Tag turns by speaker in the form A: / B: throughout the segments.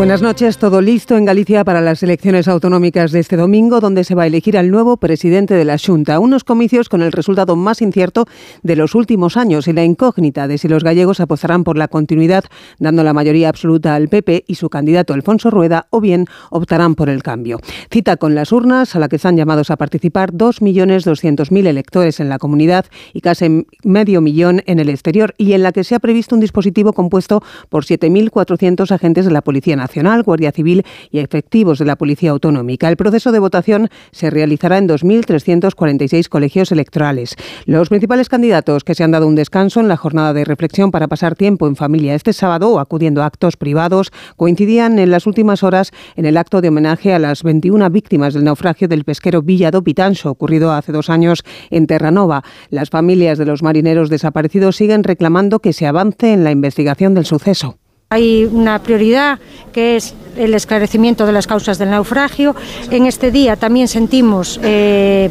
A: Buenas noches. Todo listo en Galicia para las elecciones autonómicas de este domingo, donde se va a elegir al nuevo presidente de la Junta. Unos comicios con el resultado más incierto de los últimos años y la incógnita de si los gallegos apostarán por la continuidad, dando la mayoría absoluta al PP y su candidato Alfonso Rueda, o bien optarán por el cambio. Cita con las urnas, a la que están llamados a participar 2.200.000 electores en la comunidad y casi medio millón en el exterior, y en la que se ha previsto un dispositivo compuesto por 7.400 agentes de la Policía Nacional Guardia Civil y efectivos de la Policía Autonómica. El proceso de votación se realizará en 2.346 colegios electorales. Los principales candidatos que se han dado un descanso en la jornada de reflexión para pasar tiempo en familia este sábado acudiendo a actos privados coincidían en las últimas horas en el acto de homenaje a las 21 víctimas del naufragio del pesquero Villa do Pitancho, ocurrido hace dos años en Terranova. Las familias de los marineros desaparecidos siguen reclamando que se avance en la investigación del suceso.
B: Hay una prioridad que es el esclarecimiento de las causas del naufragio. En este día también sentimos eh,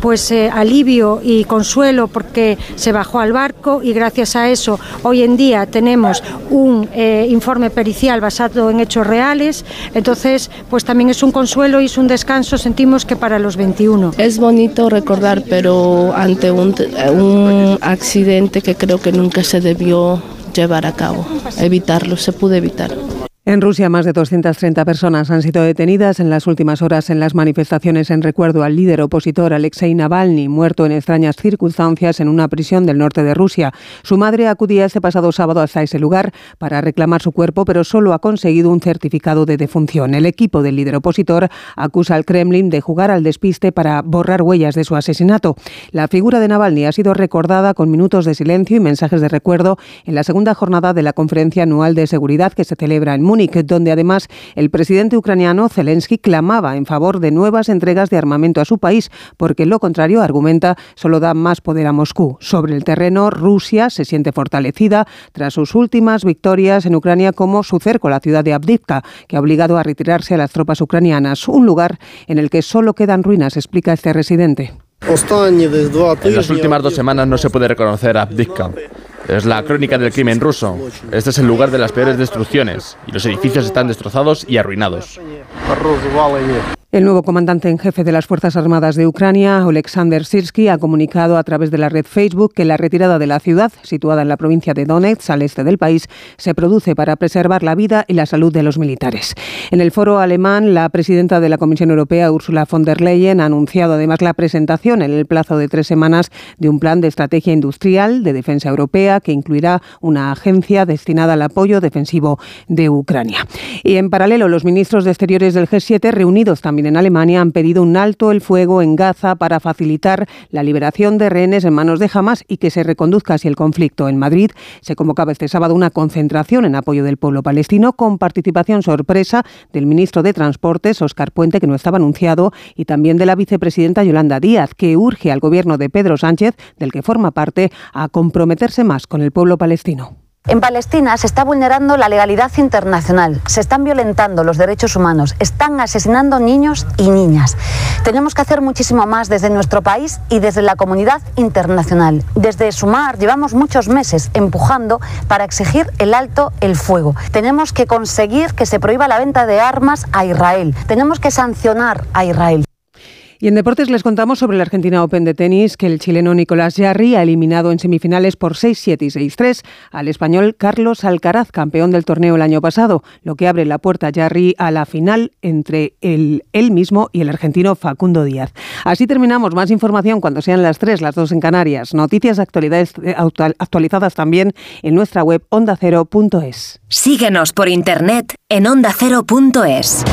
B: pues eh, alivio y consuelo porque se bajó al barco y gracias a eso hoy en día tenemos un eh, informe pericial basado en hechos reales. Entonces, pues también es un consuelo y es un descanso, sentimos que para los 21.
C: Es bonito recordar, pero ante un, un accidente que creo que nunca se debió llevar a cabo, evitarlo, se pudo evitar.
A: En Rusia, más de 230 personas han sido detenidas en las últimas horas en las manifestaciones en recuerdo al líder opositor Alexei Navalny, muerto en extrañas circunstancias en una prisión del norte de Rusia. Su madre acudía este pasado sábado hasta ese lugar para reclamar su cuerpo, pero solo ha conseguido un certificado de defunción. El equipo del líder opositor acusa al Kremlin de jugar al despiste para borrar huellas de su asesinato. La figura de Navalny ha sido recordada con minutos de silencio y mensajes de recuerdo en la segunda jornada de la conferencia anual de seguridad que se celebra en Múnich donde además el presidente ucraniano Zelensky clamaba en favor de nuevas entregas de armamento a su país, porque lo contrario, argumenta, solo da más poder a Moscú. Sobre el terreno, Rusia se siente fortalecida tras sus últimas victorias en Ucrania, como su cerco, la ciudad de Abdivka, que ha obligado a retirarse a las tropas ucranianas, un lugar en el que solo quedan ruinas, explica este residente.
D: En las últimas dos semanas no se puede reconocer Abdivka. Es la crónica del crimen ruso. Este es el lugar de las peores destrucciones y los edificios están destrozados y arruinados.
A: El nuevo comandante en jefe de las Fuerzas Armadas de Ucrania, Oleksandr Sirsky, ha comunicado a través de la red Facebook que la retirada de la ciudad, situada en la provincia de Donetsk, al este del país, se produce para preservar la vida y la salud de los militares. En el foro alemán, la presidenta de la Comisión Europea, Ursula von der Leyen, ha anunciado además la presentación en el plazo de tres semanas de un plan de estrategia industrial de defensa europea que incluirá una agencia destinada al apoyo defensivo de Ucrania. Y en paralelo, los ministros de Exteriores del G7, reunidos también en Alemania han pedido un alto el fuego en Gaza para facilitar la liberación de rehenes en manos de Hamas y que se reconduzca así el conflicto. En Madrid se convocaba este sábado una concentración en apoyo del pueblo palestino con participación sorpresa del ministro de Transportes, Oscar Puente, que no estaba anunciado, y también de la vicepresidenta Yolanda Díaz, que urge al gobierno de Pedro Sánchez, del que forma parte, a comprometerse más con el pueblo palestino.
E: En Palestina se está vulnerando la legalidad internacional, se están violentando los derechos humanos, están asesinando niños y niñas. Tenemos que hacer muchísimo más desde nuestro país y desde la comunidad internacional. Desde Sumar llevamos muchos meses empujando para exigir el alto el fuego. Tenemos que conseguir que se prohíba la venta de armas a Israel. Tenemos que sancionar a Israel.
A: Y en deportes les contamos sobre la Argentina Open de tenis que el chileno Nicolás Jarry ha eliminado en semifinales por 6-7 y 6-3 al español Carlos Alcaraz, campeón del torneo el año pasado, lo que abre la puerta a Jarry a la final entre él, mismo y el argentino Facundo Díaz. Así terminamos. Más información cuando sean las 3, las 2 en Canarias. Noticias actualidades, eh, actualizadas también en nuestra web ondacero.es.
F: Síguenos por internet en ondacero.es.